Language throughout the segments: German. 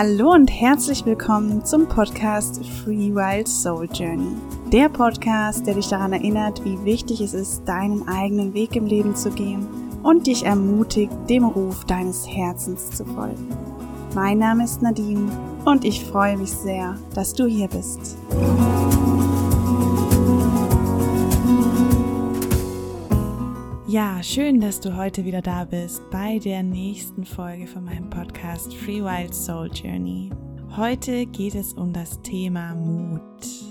Hallo und herzlich willkommen zum Podcast Free Wild Soul Journey. Der Podcast, der dich daran erinnert, wie wichtig es ist, deinen eigenen Weg im Leben zu gehen und dich ermutigt, dem Ruf deines Herzens zu folgen. Mein Name ist Nadine und ich freue mich sehr, dass du hier bist. Ja, schön, dass du heute wieder da bist bei der nächsten Folge von meinem Podcast Free Wild Soul Journey. Heute geht es um das Thema Mut.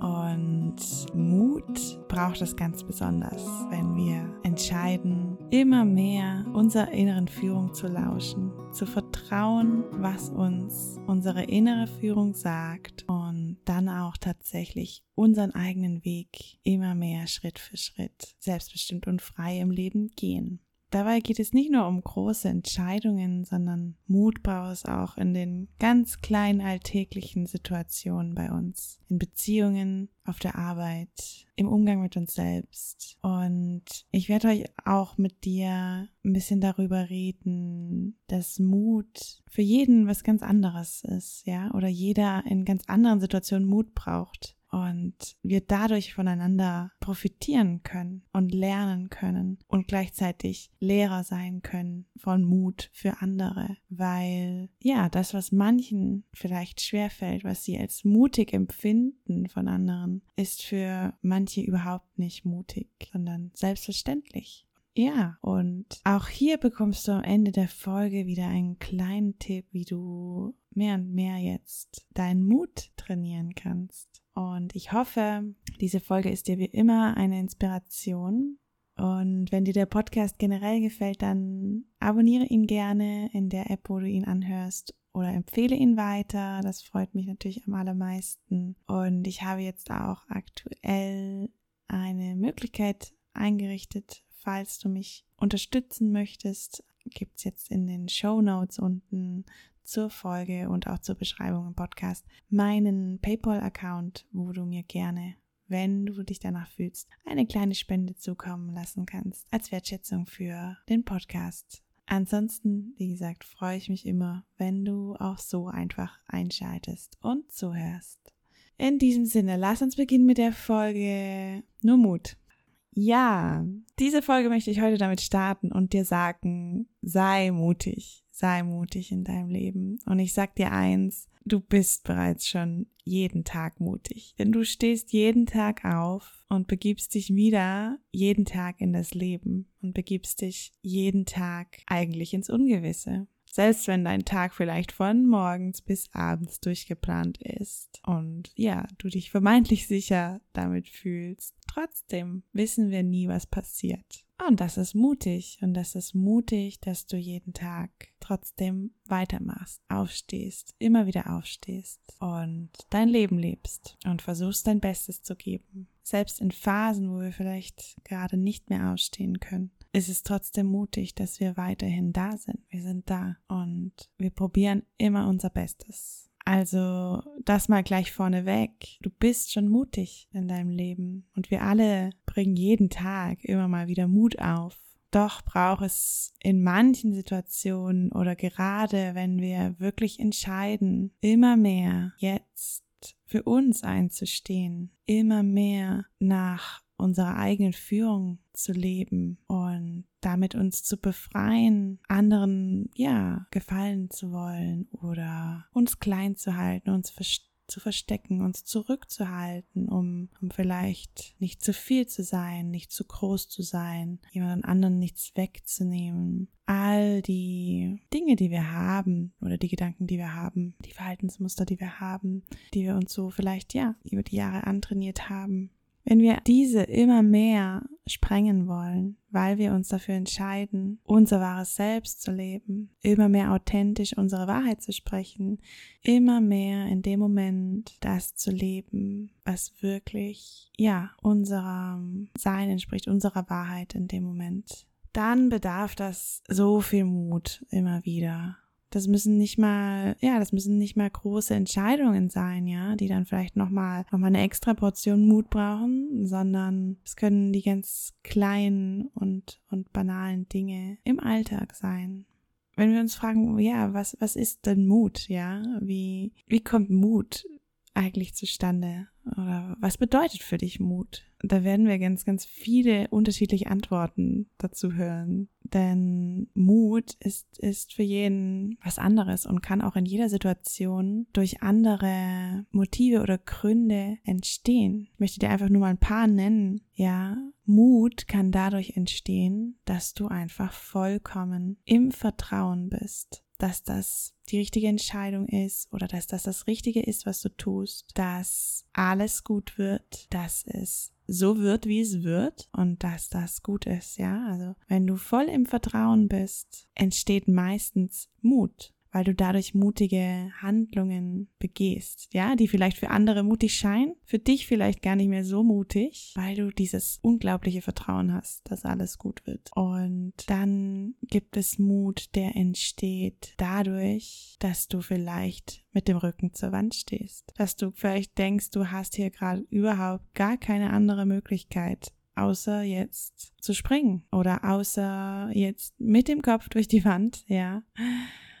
Und Mut braucht es ganz besonders, wenn wir entscheiden, immer mehr unserer inneren Führung zu lauschen, zu vertrauen, was uns unsere innere Führung sagt und dann auch tatsächlich unseren eigenen Weg immer mehr Schritt für Schritt selbstbestimmt und frei im Leben gehen. Dabei geht es nicht nur um große Entscheidungen, sondern Mut braucht es auch in den ganz kleinen alltäglichen Situationen bei uns, in Beziehungen, auf der Arbeit, im Umgang mit uns selbst. Und ich werde euch auch mit dir ein bisschen darüber reden, dass Mut für jeden was ganz anderes ist, ja, oder jeder in ganz anderen Situationen Mut braucht und wir dadurch voneinander profitieren können und lernen können und gleichzeitig Lehrer sein können von Mut für andere, weil ja, das, was manchen vielleicht schwerfällt, was sie als mutig empfinden von anderen, ist für manche überhaupt nicht mutig, sondern selbstverständlich. Ja, und auch hier bekommst du am Ende der Folge wieder einen kleinen Tipp, wie du mehr und mehr jetzt deinen Mut trainieren kannst. Und ich hoffe, diese Folge ist dir wie immer eine Inspiration. Und wenn dir der Podcast generell gefällt, dann abonniere ihn gerne in der App, wo du ihn anhörst oder empfehle ihn weiter. Das freut mich natürlich am allermeisten. Und ich habe jetzt auch aktuell eine Möglichkeit eingerichtet, falls du mich unterstützen möchtest, gibt es jetzt in den Show Notes unten zur Folge und auch zur Beschreibung im Podcast meinen PayPal-Account, wo du mir gerne, wenn du dich danach fühlst, eine kleine Spende zukommen lassen kannst als Wertschätzung für den Podcast. Ansonsten, wie gesagt, freue ich mich immer, wenn du auch so einfach einschaltest und zuhörst. In diesem Sinne, lass uns beginnen mit der Folge Nur Mut. Ja, diese Folge möchte ich heute damit starten und dir sagen, sei mutig, sei mutig in deinem Leben. Und ich sag dir eins, du bist bereits schon jeden Tag mutig, denn du stehst jeden Tag auf und begibst dich wieder jeden Tag in das Leben und begibst dich jeden Tag eigentlich ins Ungewisse. Selbst wenn dein Tag vielleicht von morgens bis abends durchgeplant ist und ja, du dich vermeintlich sicher damit fühlst, trotzdem wissen wir nie, was passiert. Und das ist mutig und das ist mutig, dass du jeden Tag trotzdem weitermachst, aufstehst, immer wieder aufstehst und dein Leben lebst und versuchst dein Bestes zu geben. Selbst in Phasen, wo wir vielleicht gerade nicht mehr ausstehen können ist es trotzdem mutig, dass wir weiterhin da sind. Wir sind da und wir probieren immer unser Bestes. Also das mal gleich vorneweg. Du bist schon mutig in deinem Leben und wir alle bringen jeden Tag immer mal wieder Mut auf. Doch braucht es in manchen Situationen oder gerade wenn wir wirklich entscheiden, immer mehr jetzt für uns einzustehen, immer mehr nach unserer eigenen Führung zu leben und damit uns zu befreien, anderen, ja, gefallen zu wollen oder uns klein zu halten, uns zu verstecken, uns zurückzuhalten, um, um vielleicht nicht zu viel zu sein, nicht zu groß zu sein, jemand anderen nichts wegzunehmen. All die Dinge, die wir haben oder die Gedanken, die wir haben, die Verhaltensmuster, die wir haben, die wir uns so vielleicht ja über die Jahre antrainiert haben, wenn wir diese immer mehr sprengen wollen, weil wir uns dafür entscheiden, unser wahres Selbst zu leben, immer mehr authentisch unsere Wahrheit zu sprechen, immer mehr in dem Moment das zu leben, was wirklich, ja, unserem Sein entspricht, unserer Wahrheit in dem Moment, dann bedarf das so viel Mut immer wieder das müssen nicht mal, ja, das müssen nicht mal große Entscheidungen sein, ja, die dann vielleicht nochmal, noch mal eine extra Portion Mut brauchen, sondern es können die ganz kleinen und, und banalen Dinge im Alltag sein. wenn wir uns fragen, ja, was, was ist denn Mut? Ja, wie, wie kommt Mut eigentlich zustande? Oder was bedeutet für dich Mut? Da werden wir ganz, ganz viele unterschiedliche Antworten dazu hören. Denn Mut ist, ist für jeden was anderes und kann auch in jeder Situation durch andere Motive oder Gründe entstehen. Ich möchte dir einfach nur mal ein paar nennen. Ja, Mut kann dadurch entstehen, dass du einfach vollkommen im Vertrauen bist dass das die richtige Entscheidung ist oder dass das das Richtige ist, was du tust, dass alles gut wird, dass es so wird, wie es wird und dass das gut ist, ja. Also wenn du voll im Vertrauen bist, entsteht meistens Mut weil du dadurch mutige Handlungen begehst, ja, die vielleicht für andere mutig scheinen, für dich vielleicht gar nicht mehr so mutig, weil du dieses unglaubliche Vertrauen hast, dass alles gut wird. Und dann gibt es Mut, der entsteht dadurch, dass du vielleicht mit dem Rücken zur Wand stehst, dass du vielleicht denkst, du hast hier gerade überhaupt gar keine andere Möglichkeit, außer jetzt zu springen oder außer jetzt mit dem Kopf durch die Wand, ja.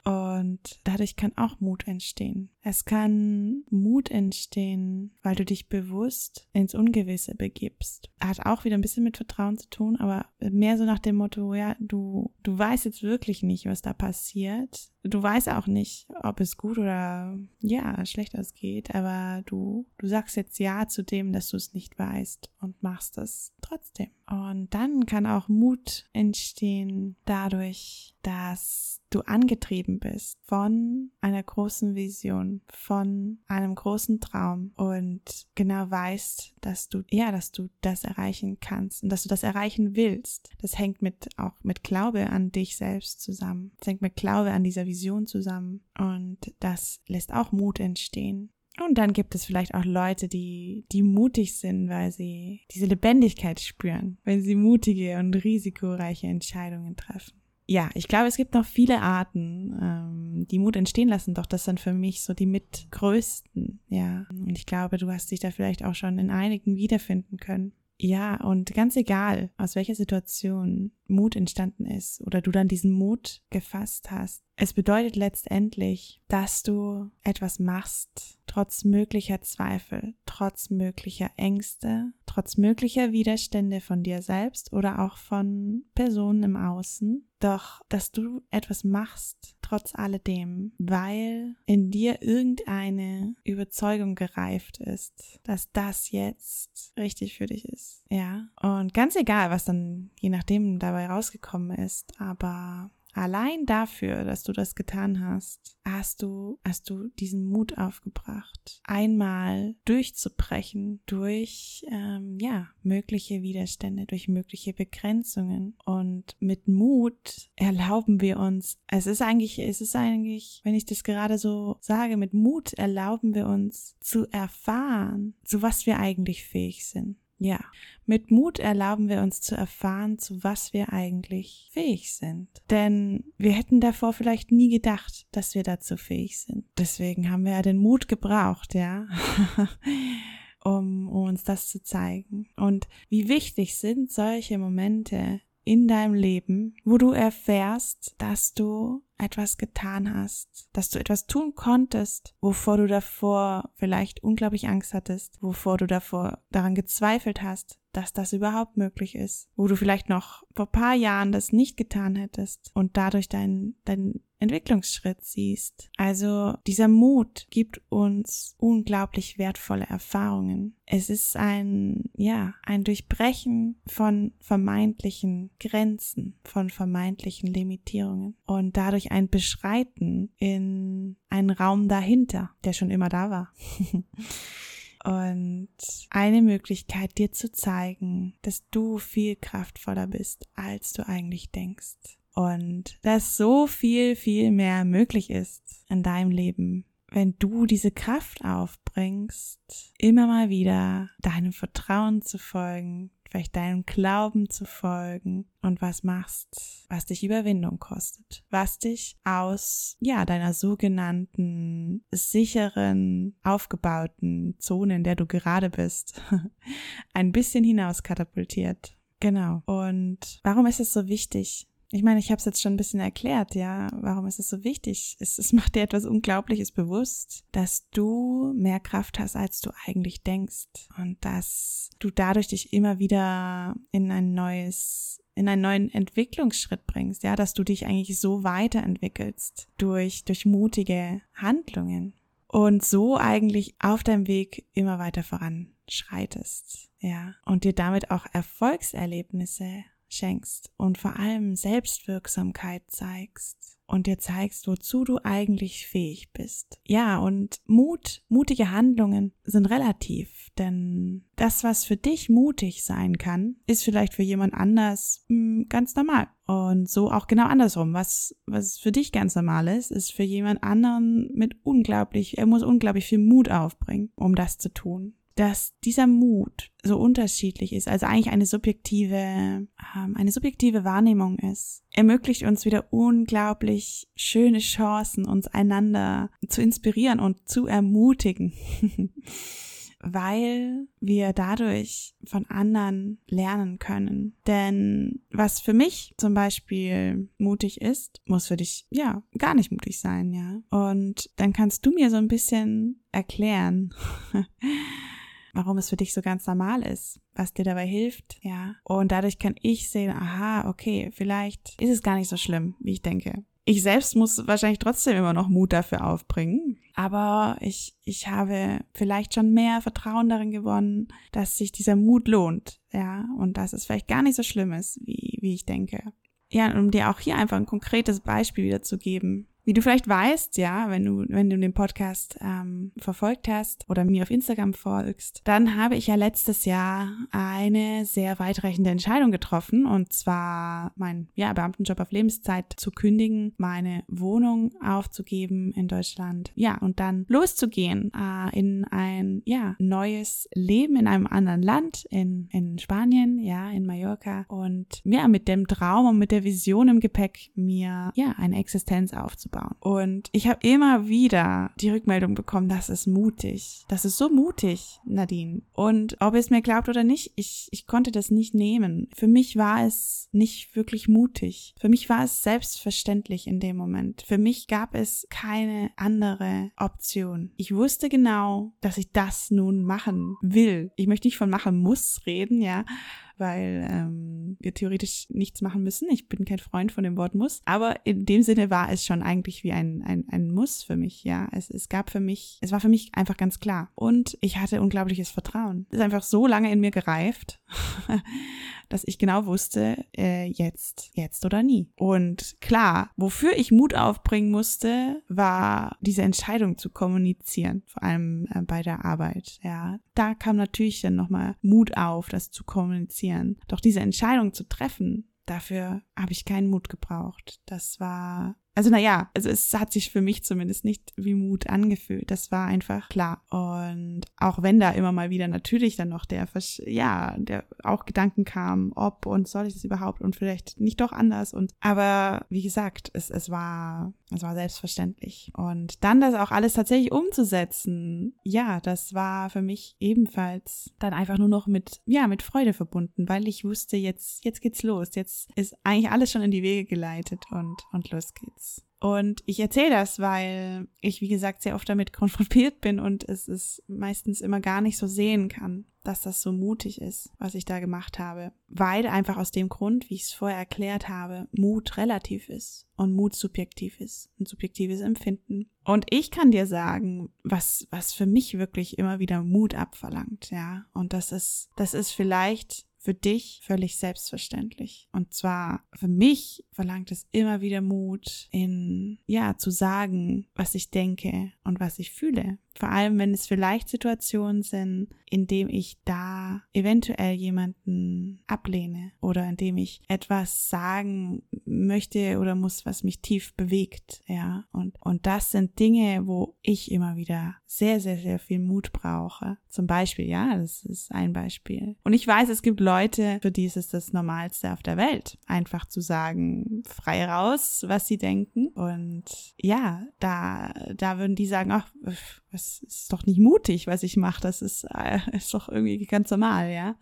Und dadurch kann auch Mut entstehen. Es kann Mut entstehen, weil du dich bewusst ins Ungewisse begibst. Hat auch wieder ein bisschen mit Vertrauen zu tun, aber mehr so nach dem Motto, ja, du, du weißt jetzt wirklich nicht, was da passiert. Du weißt auch nicht, ob es gut oder ja, schlecht ausgeht, aber du, du sagst jetzt ja zu dem, dass du es nicht weißt und machst es trotzdem. Und dann kann auch Mut entstehen dadurch, dass du angetrieben bist von einer großen Vision, von einem großen Traum und genau weißt, dass du, ja, dass du das erreichen kannst und dass du das erreichen willst. Das hängt mit, auch mit Glaube an dich selbst zusammen. Das hängt mit Glaube an dieser Vision zusammen und das lässt auch Mut entstehen. Und dann gibt es vielleicht auch Leute, die, die mutig sind, weil sie diese Lebendigkeit spüren, wenn sie mutige und risikoreiche Entscheidungen treffen ja, ich glaube, es gibt noch viele Arten, ähm, die Mut entstehen lassen, doch das sind für mich so die mitgrößten, ja. Und ich glaube, du hast dich da vielleicht auch schon in einigen wiederfinden können. Ja, und ganz egal, aus welcher Situation Mut entstanden ist oder du dann diesen Mut gefasst hast, es bedeutet letztendlich, dass du etwas machst, trotz möglicher Zweifel, trotz möglicher Ängste, trotz möglicher Widerstände von dir selbst oder auch von Personen im Außen, doch dass du etwas machst, trotz alledem, weil in dir irgendeine Überzeugung gereift ist, dass das jetzt richtig für dich ist. Ja. Und ganz egal, was dann je nachdem dabei rausgekommen ist, aber Allein dafür, dass du das getan hast, hast du, hast du diesen Mut aufgebracht, einmal durchzubrechen durch, ähm, ja, mögliche Widerstände, durch mögliche Begrenzungen. Und mit Mut erlauben wir uns, es ist eigentlich, es ist eigentlich, wenn ich das gerade so sage, mit Mut erlauben wir uns zu erfahren, zu was wir eigentlich fähig sind. Ja, mit Mut erlauben wir uns zu erfahren, zu was wir eigentlich fähig sind. Denn wir hätten davor vielleicht nie gedacht, dass wir dazu fähig sind. Deswegen haben wir ja den Mut gebraucht, ja. um, um uns das zu zeigen. Und wie wichtig sind solche Momente in deinem Leben, wo du erfährst, dass du etwas getan hast, dass du etwas tun konntest, wovor du davor vielleicht unglaublich Angst hattest, wovor du davor daran gezweifelt hast, dass das überhaupt möglich ist, wo du vielleicht noch vor paar Jahren das nicht getan hättest und dadurch dein, dein Entwicklungsschritt siehst. Also dieser Mut gibt uns unglaublich wertvolle Erfahrungen. Es ist ein, ja, ein Durchbrechen von vermeintlichen Grenzen, von vermeintlichen Limitierungen und dadurch ein Beschreiten in einen Raum dahinter, der schon immer da war. und eine Möglichkeit dir zu zeigen, dass du viel kraftvoller bist, als du eigentlich denkst. Und dass so viel, viel mehr möglich ist in deinem Leben, wenn du diese Kraft aufbringst, immer mal wieder deinem Vertrauen zu folgen, vielleicht deinem Glauben zu folgen und was machst, was dich Überwindung kostet, was dich aus, ja, deiner sogenannten sicheren, aufgebauten Zone, in der du gerade bist, ein bisschen hinaus katapultiert. Genau. Und warum ist es so wichtig, ich meine, ich habe es jetzt schon ein bisschen erklärt, ja, warum ist es so wichtig? Es, es macht dir etwas Unglaubliches bewusst, dass du mehr Kraft hast, als du eigentlich denkst und dass du dadurch dich immer wieder in ein neues in einen neuen Entwicklungsschritt bringst, ja, dass du dich eigentlich so weiterentwickelst durch, durch mutige Handlungen und so eigentlich auf deinem Weg immer weiter voranschreitest, ja, und dir damit auch Erfolgserlebnisse schenkst und vor allem Selbstwirksamkeit zeigst und dir zeigst, wozu du eigentlich fähig bist. Ja, und Mut, mutige Handlungen sind relativ, denn das, was für dich mutig sein kann, ist vielleicht für jemand anders mh, hm, ganz normal. Und so auch genau andersrum. Was, was für dich ganz normal ist, ist für jemand anderen mit unglaublich, er muss unglaublich viel Mut aufbringen, um das zu tun dass dieser Mut so unterschiedlich ist, also eigentlich eine subjektive, ähm, eine subjektive Wahrnehmung ist, ermöglicht uns wieder unglaublich schöne Chancen, uns einander zu inspirieren und zu ermutigen. weil wir dadurch von anderen lernen können. Denn was für mich zum Beispiel mutig ist, muss für dich ja gar nicht mutig sein, ja. Und dann kannst du mir so ein bisschen erklären, warum es für dich so ganz normal ist, was dir dabei hilft, ja. Und dadurch kann ich sehen, aha, okay, vielleicht ist es gar nicht so schlimm, wie ich denke. Ich selbst muss wahrscheinlich trotzdem immer noch Mut dafür aufbringen, aber ich, ich habe vielleicht schon mehr Vertrauen darin gewonnen, dass sich dieser Mut lohnt, ja, und dass es vielleicht gar nicht so schlimm ist, wie, wie ich denke. Ja, um dir auch hier einfach ein konkretes Beispiel wiederzugeben. Wie du vielleicht weißt, ja, wenn du, wenn du den Podcast ähm, verfolgt hast oder mir auf Instagram folgst, dann habe ich ja letztes Jahr eine sehr weitreichende Entscheidung getroffen. Und zwar meinen ja, Beamtenjob auf Lebenszeit zu kündigen, meine Wohnung aufzugeben in Deutschland, ja, und dann loszugehen äh, in ein ja, neues Leben in einem anderen Land, in, in Spanien, ja, in Mallorca. Und ja, mit dem Traum und mit der Vision im Gepäck, mir ja eine Existenz aufzubauen aufzubauen. Und ich habe immer wieder die Rückmeldung bekommen, das ist mutig. Das ist so mutig, Nadine. Und ob ihr es mir glaubt oder nicht, ich, ich konnte das nicht nehmen. Für mich war es nicht wirklich mutig. Für mich war es selbstverständlich in dem Moment. Für mich gab es keine andere Option. Ich wusste genau, dass ich das nun machen will. Ich möchte nicht von machen muss reden, ja weil ähm, wir theoretisch nichts machen müssen. Ich bin kein Freund von dem Wort muss, aber in dem Sinne war es schon eigentlich wie ein, ein, ein Muss für mich, ja. Es, es gab für mich, es war für mich einfach ganz klar. Und ich hatte unglaubliches Vertrauen. Es ist einfach so lange in mir gereift, dass ich genau wusste, äh, jetzt, jetzt oder nie. Und klar, wofür ich Mut aufbringen musste, war diese Entscheidung zu kommunizieren, vor allem äh, bei der Arbeit. Ja, da kam natürlich dann nochmal Mut auf, das zu kommunizieren. Doch diese Entscheidung zu treffen, dafür habe ich keinen Mut gebraucht. Das war also naja, also es hat sich für mich zumindest nicht wie Mut angefühlt. Das war einfach klar. Und auch wenn da immer mal wieder natürlich dann noch der, ja, der auch Gedanken kam, ob und soll ich das überhaupt und vielleicht nicht doch anders. Und aber wie gesagt, es, es war, es war selbstverständlich. Und dann das auch alles tatsächlich umzusetzen, ja, das war für mich ebenfalls dann einfach nur noch mit, ja, mit Freude verbunden, weil ich wusste, jetzt, jetzt geht's los. Jetzt ist eigentlich alles schon in die Wege geleitet und, und los geht's. Und ich erzähle das, weil ich, wie gesagt, sehr oft damit konfrontiert bin und es ist meistens immer gar nicht so sehen kann, dass das so mutig ist, was ich da gemacht habe. Weil einfach aus dem Grund, wie ich es vorher erklärt habe, Mut relativ ist und Mut subjektiv ist, ein subjektives Empfinden. Und ich kann dir sagen, was, was für mich wirklich immer wieder Mut abverlangt, ja. Und das ist, das ist vielleicht für dich völlig selbstverständlich. Und zwar für mich verlangt es immer wieder Mut in, ja, zu sagen, was ich denke und was ich fühle. Vor allem, wenn es vielleicht Situationen sind, in dem ich da eventuell jemanden ablehne oder in dem ich etwas sagen möchte oder muss, was mich tief bewegt, ja. Und, und das sind Dinge, wo ich immer wieder sehr, sehr, sehr viel Mut brauche. Zum Beispiel, ja, das ist ein Beispiel. Und ich weiß, es gibt Leute, für die ist es das Normalste auf der Welt, einfach zu sagen, frei raus, was sie denken. Und ja, da, da würden die sagen, ach, das ist doch nicht mutig, was ich mache. Das ist, äh, ist doch irgendwie ganz normal, ja.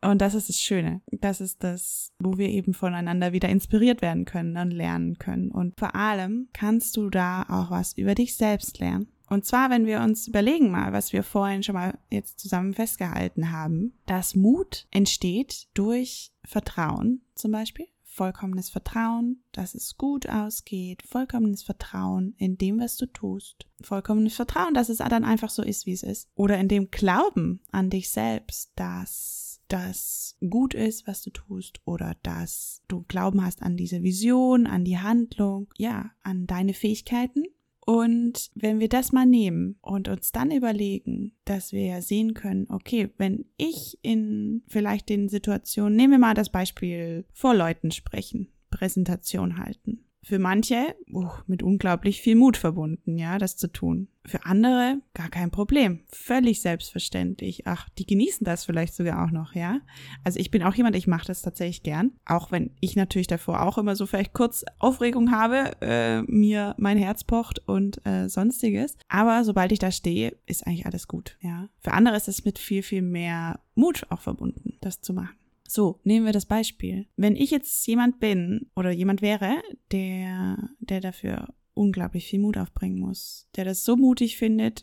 Und das ist das Schöne. Das ist das, wo wir eben voneinander wieder inspiriert werden können und lernen können. Und vor allem kannst du da auch was über dich selbst lernen. Und zwar, wenn wir uns überlegen mal, was wir vorhin schon mal jetzt zusammen festgehalten haben, dass Mut entsteht durch Vertrauen zum Beispiel. Vollkommenes Vertrauen, dass es gut ausgeht, vollkommenes Vertrauen in dem, was du tust, vollkommenes Vertrauen, dass es dann einfach so ist, wie es ist. Oder in dem Glauben an dich selbst, dass das gut ist, was du tust, oder dass du Glauben hast an diese Vision, an die Handlung, ja, an deine Fähigkeiten und wenn wir das mal nehmen und uns dann überlegen, dass wir ja sehen können, okay, wenn ich in vielleicht den Situationen, nehmen wir mal das Beispiel vor Leuten sprechen, Präsentation halten für manche uh, mit unglaublich viel Mut verbunden, ja, das zu tun. Für andere gar kein Problem. Völlig selbstverständlich. Ach, die genießen das vielleicht sogar auch noch, ja. Also ich bin auch jemand, ich mache das tatsächlich gern. Auch wenn ich natürlich davor auch immer so vielleicht kurz Aufregung habe, äh, mir mein Herz pocht und äh, sonstiges. Aber sobald ich da stehe, ist eigentlich alles gut, ja. Für andere ist es mit viel, viel mehr Mut auch verbunden, das zu machen. So, nehmen wir das Beispiel. Wenn ich jetzt jemand bin oder jemand wäre, der, der dafür unglaublich viel Mut aufbringen muss, der das so mutig findet,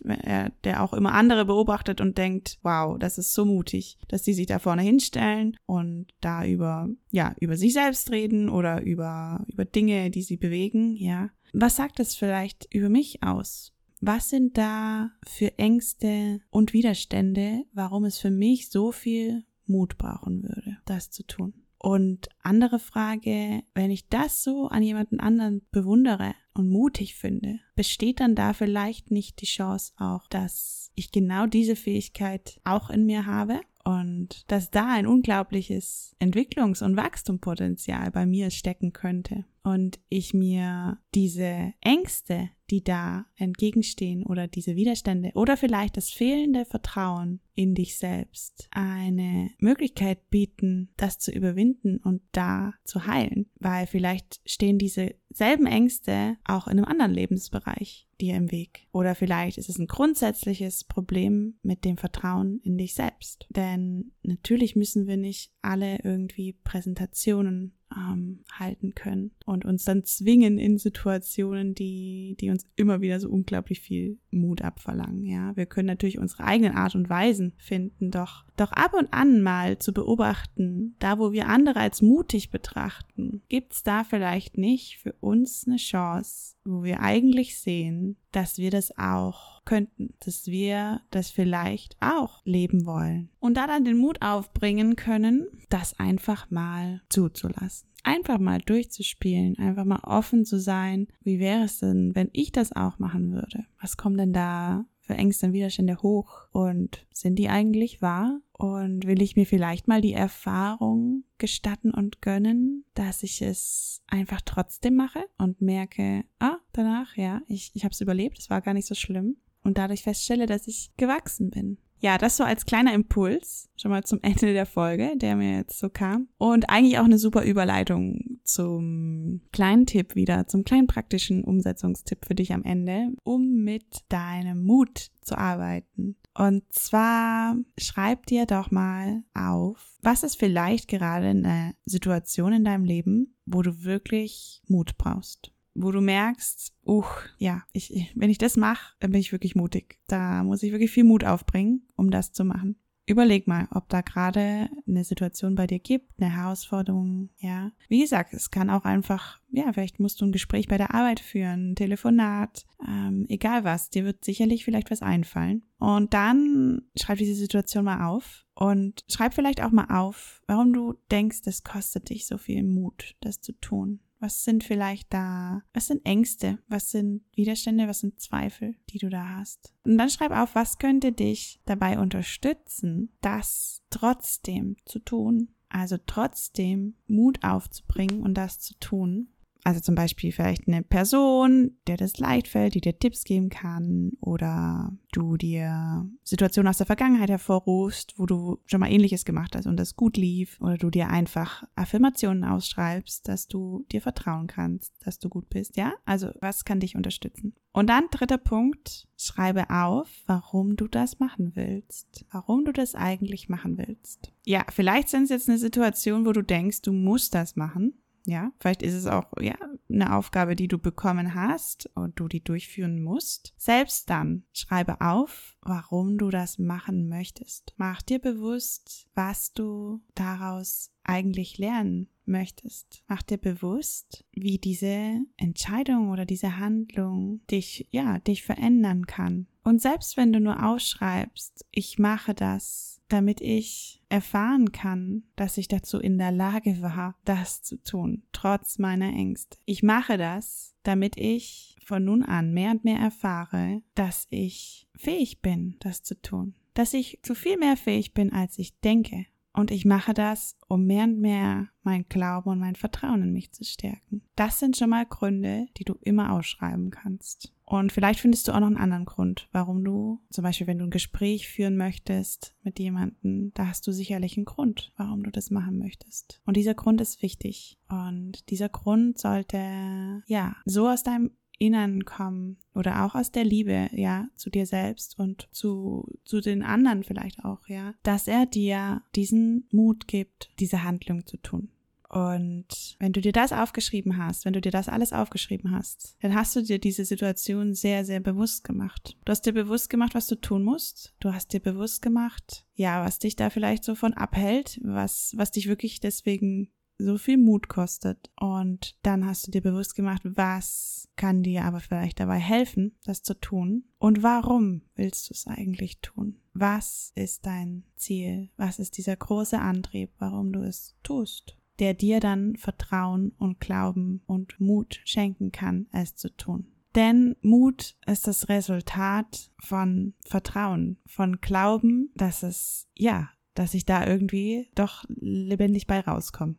der auch immer andere beobachtet und denkt, wow, das ist so mutig, dass die sich da vorne hinstellen und da über, ja, über sich selbst reden oder über, über Dinge, die sie bewegen, ja. Was sagt das vielleicht über mich aus? Was sind da für Ängste und Widerstände, warum es für mich so viel Mut brauchen würde, das zu tun. Und andere Frage, wenn ich das so an jemanden anderen bewundere und mutig finde, besteht dann da vielleicht nicht die Chance auch, dass ich genau diese Fähigkeit auch in mir habe und dass da ein unglaubliches Entwicklungs- und Wachstumspotenzial bei mir stecken könnte und ich mir diese Ängste, die da entgegenstehen oder diese Widerstände oder vielleicht das fehlende Vertrauen in dich selbst eine Möglichkeit bieten, das zu überwinden und da zu heilen, weil vielleicht stehen diese selben Ängste auch in einem anderen Lebensbereich dir im Weg. Oder vielleicht ist es ein grundsätzliches Problem mit dem Vertrauen in dich selbst. Denn natürlich müssen wir nicht alle irgendwie Präsentationen ähm, halten können und uns dann zwingen in Situationen, die, die uns immer wieder so unglaublich viel Mut abverlangen. Ja, wir können natürlich unsere eigenen Art und Weisen finden, doch, doch ab und an mal zu beobachten, da wo wir andere als mutig betrachten, gibt's da vielleicht nicht für uns eine Chance, wo wir eigentlich sehen, dass wir das auch könnten, dass wir das vielleicht auch leben wollen. Und da dann den Mut aufbringen können, das einfach mal zuzulassen. Einfach mal durchzuspielen, einfach mal offen zu sein. Wie wäre es denn, wenn ich das auch machen würde? Was kommt denn da für Ängste und Widerstände hoch? Und sind die eigentlich wahr? Und will ich mir vielleicht mal die Erfahrung gestatten und gönnen, dass ich es einfach trotzdem mache und merke, ah, danach, ja, ich, ich habe es überlebt, es war gar nicht so schlimm. Und dadurch feststelle, dass ich gewachsen bin. Ja, das so als kleiner Impuls schon mal zum Ende der Folge, der mir jetzt so kam. Und eigentlich auch eine super Überleitung zum kleinen Tipp wieder, zum kleinen praktischen Umsetzungstipp für dich am Ende, um mit deinem Mut zu arbeiten. Und zwar schreib dir doch mal auf, was ist vielleicht gerade eine Situation in deinem Leben, wo du wirklich Mut brauchst wo du merkst, uh, ja, ich, wenn ich das mache, dann bin ich wirklich mutig. Da muss ich wirklich viel Mut aufbringen, um das zu machen. Überleg mal, ob da gerade eine Situation bei dir gibt, eine Herausforderung, ja. Wie gesagt, es kann auch einfach, ja, vielleicht musst du ein Gespräch bei der Arbeit führen, ein Telefonat, ähm, egal was, dir wird sicherlich vielleicht was einfallen. Und dann schreib diese Situation mal auf und schreib vielleicht auch mal auf, warum du denkst, es kostet dich so viel Mut, das zu tun. Was sind vielleicht da, was sind Ängste, was sind Widerstände, was sind Zweifel, die du da hast? Und dann schreib auf, was könnte dich dabei unterstützen, das trotzdem zu tun, also trotzdem Mut aufzubringen und das zu tun. Also zum Beispiel vielleicht eine Person, der das leicht fällt, die dir Tipps geben kann oder du dir Situationen aus der Vergangenheit hervorrufst, wo du schon mal ähnliches gemacht hast und das gut lief oder du dir einfach Affirmationen ausschreibst, dass du dir vertrauen kannst, dass du gut bist, ja? Also was kann dich unterstützen? Und dann dritter Punkt, schreibe auf, warum du das machen willst, warum du das eigentlich machen willst. Ja, vielleicht sind es jetzt eine Situation, wo du denkst, du musst das machen, ja, vielleicht ist es auch ja eine Aufgabe, die du bekommen hast und du die durchführen musst. Selbst dann schreibe auf, warum du das machen möchtest. Mach dir bewusst, was du daraus eigentlich lernen möchtest. Mach dir bewusst, wie diese Entscheidung oder diese Handlung dich, ja, dich verändern kann. Und selbst wenn du nur ausschreibst, ich mache das, damit ich erfahren kann, dass ich dazu in der Lage war, das zu tun, trotz meiner Ängste. Ich mache das, damit ich von nun an mehr und mehr erfahre, dass ich fähig bin, das zu tun, dass ich zu viel mehr fähig bin, als ich denke. Und ich mache das, um mehr und mehr mein Glauben und mein Vertrauen in mich zu stärken. Das sind schon mal Gründe, die du immer ausschreiben kannst. Und vielleicht findest du auch noch einen anderen Grund, warum du, zum Beispiel wenn du ein Gespräch führen möchtest mit jemandem, da hast du sicherlich einen Grund, warum du das machen möchtest. Und dieser Grund ist wichtig. Und dieser Grund sollte, ja, so aus deinem Innern kommen oder auch aus der Liebe, ja, zu dir selbst und zu, zu den anderen vielleicht auch, ja, dass er dir diesen Mut gibt, diese Handlung zu tun. Und wenn du dir das aufgeschrieben hast, wenn du dir das alles aufgeschrieben hast, dann hast du dir diese Situation sehr, sehr bewusst gemacht. Du hast dir bewusst gemacht, was du tun musst. Du hast dir bewusst gemacht, ja, was dich da vielleicht so von abhält, was, was dich wirklich deswegen so viel Mut kostet. Und dann hast du dir bewusst gemacht, was kann dir aber vielleicht dabei helfen, das zu tun. Und warum willst du es eigentlich tun? Was ist dein Ziel? Was ist dieser große Antrieb, warum du es tust? Der dir dann Vertrauen und Glauben und Mut schenken kann, es zu tun. Denn Mut ist das Resultat von Vertrauen, von Glauben, dass es, ja, dass ich da irgendwie doch lebendig bei rauskomme.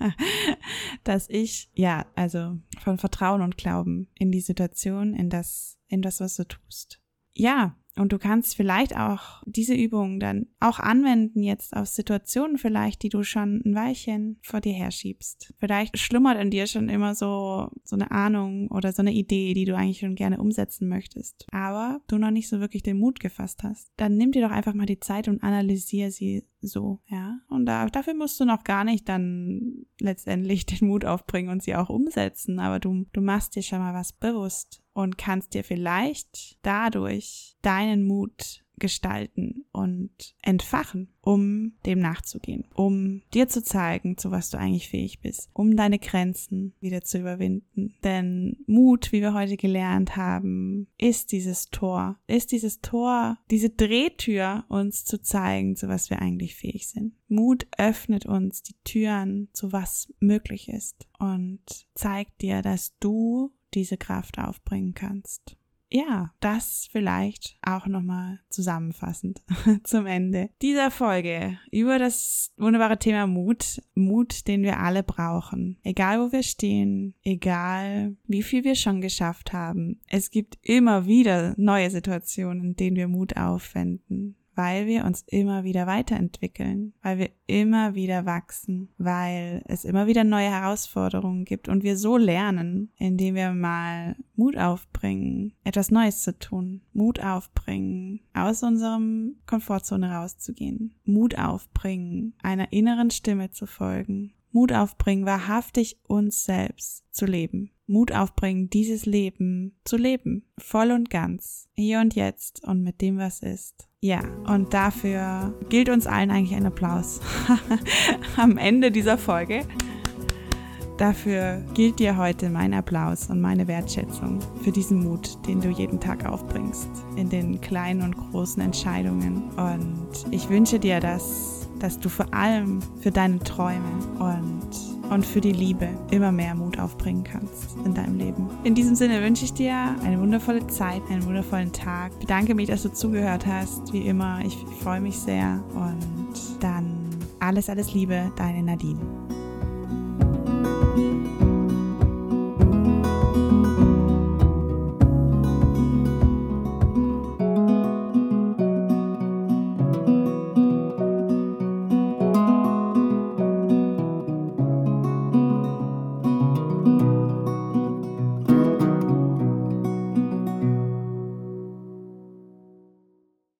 dass ich, ja, also von Vertrauen und Glauben in die Situation, in das, in das, was du tust. Ja, und du kannst vielleicht auch diese Übung dann auch anwenden jetzt auf Situationen vielleicht, die du schon ein Weilchen vor dir herschiebst. Vielleicht schlummert in dir schon immer so, so eine Ahnung oder so eine Idee, die du eigentlich schon gerne umsetzen möchtest. Aber du noch nicht so wirklich den Mut gefasst hast. Dann nimm dir doch einfach mal die Zeit und analysier sie so, ja. Und da, dafür musst du noch gar nicht dann letztendlich den Mut aufbringen und sie auch umsetzen. Aber du, du machst dir schon mal was bewusst und kannst dir vielleicht dadurch deinen Mut gestalten und entfachen, um dem nachzugehen, um dir zu zeigen, zu was du eigentlich fähig bist, um deine Grenzen wieder zu überwinden. Denn Mut, wie wir heute gelernt haben, ist dieses Tor, ist dieses Tor, diese Drehtür, uns zu zeigen, zu was wir eigentlich fähig sind. Mut öffnet uns die Türen, zu was möglich ist und zeigt dir, dass du diese Kraft aufbringen kannst. Ja, das vielleicht auch nochmal zusammenfassend zum Ende dieser Folge über das wunderbare Thema Mut. Mut, den wir alle brauchen. Egal wo wir stehen, egal wie viel wir schon geschafft haben. Es gibt immer wieder neue Situationen, in denen wir Mut aufwenden weil wir uns immer wieder weiterentwickeln, weil wir immer wieder wachsen, weil es immer wieder neue Herausforderungen gibt und wir so lernen, indem wir mal Mut aufbringen, etwas Neues zu tun, Mut aufbringen, aus unserem Komfortzone rauszugehen, Mut aufbringen, einer inneren Stimme zu folgen, Mut aufbringen, wahrhaftig uns selbst zu leben. Mut aufbringen, dieses Leben zu leben, voll und ganz, hier und jetzt und mit dem, was ist. Ja, und dafür gilt uns allen eigentlich ein Applaus am Ende dieser Folge. Dafür gilt dir heute mein Applaus und meine Wertschätzung für diesen Mut, den du jeden Tag aufbringst, in den kleinen und großen Entscheidungen. Und ich wünsche dir, dass dass du vor allem für deine Träume und, und für die Liebe immer mehr Mut aufbringen kannst in deinem Leben. In diesem Sinne wünsche ich dir eine wundervolle Zeit, einen wundervollen Tag. Bedanke mich, dass du zugehört hast. Wie immer, ich freue mich sehr und dann alles, alles Liebe, deine Nadine.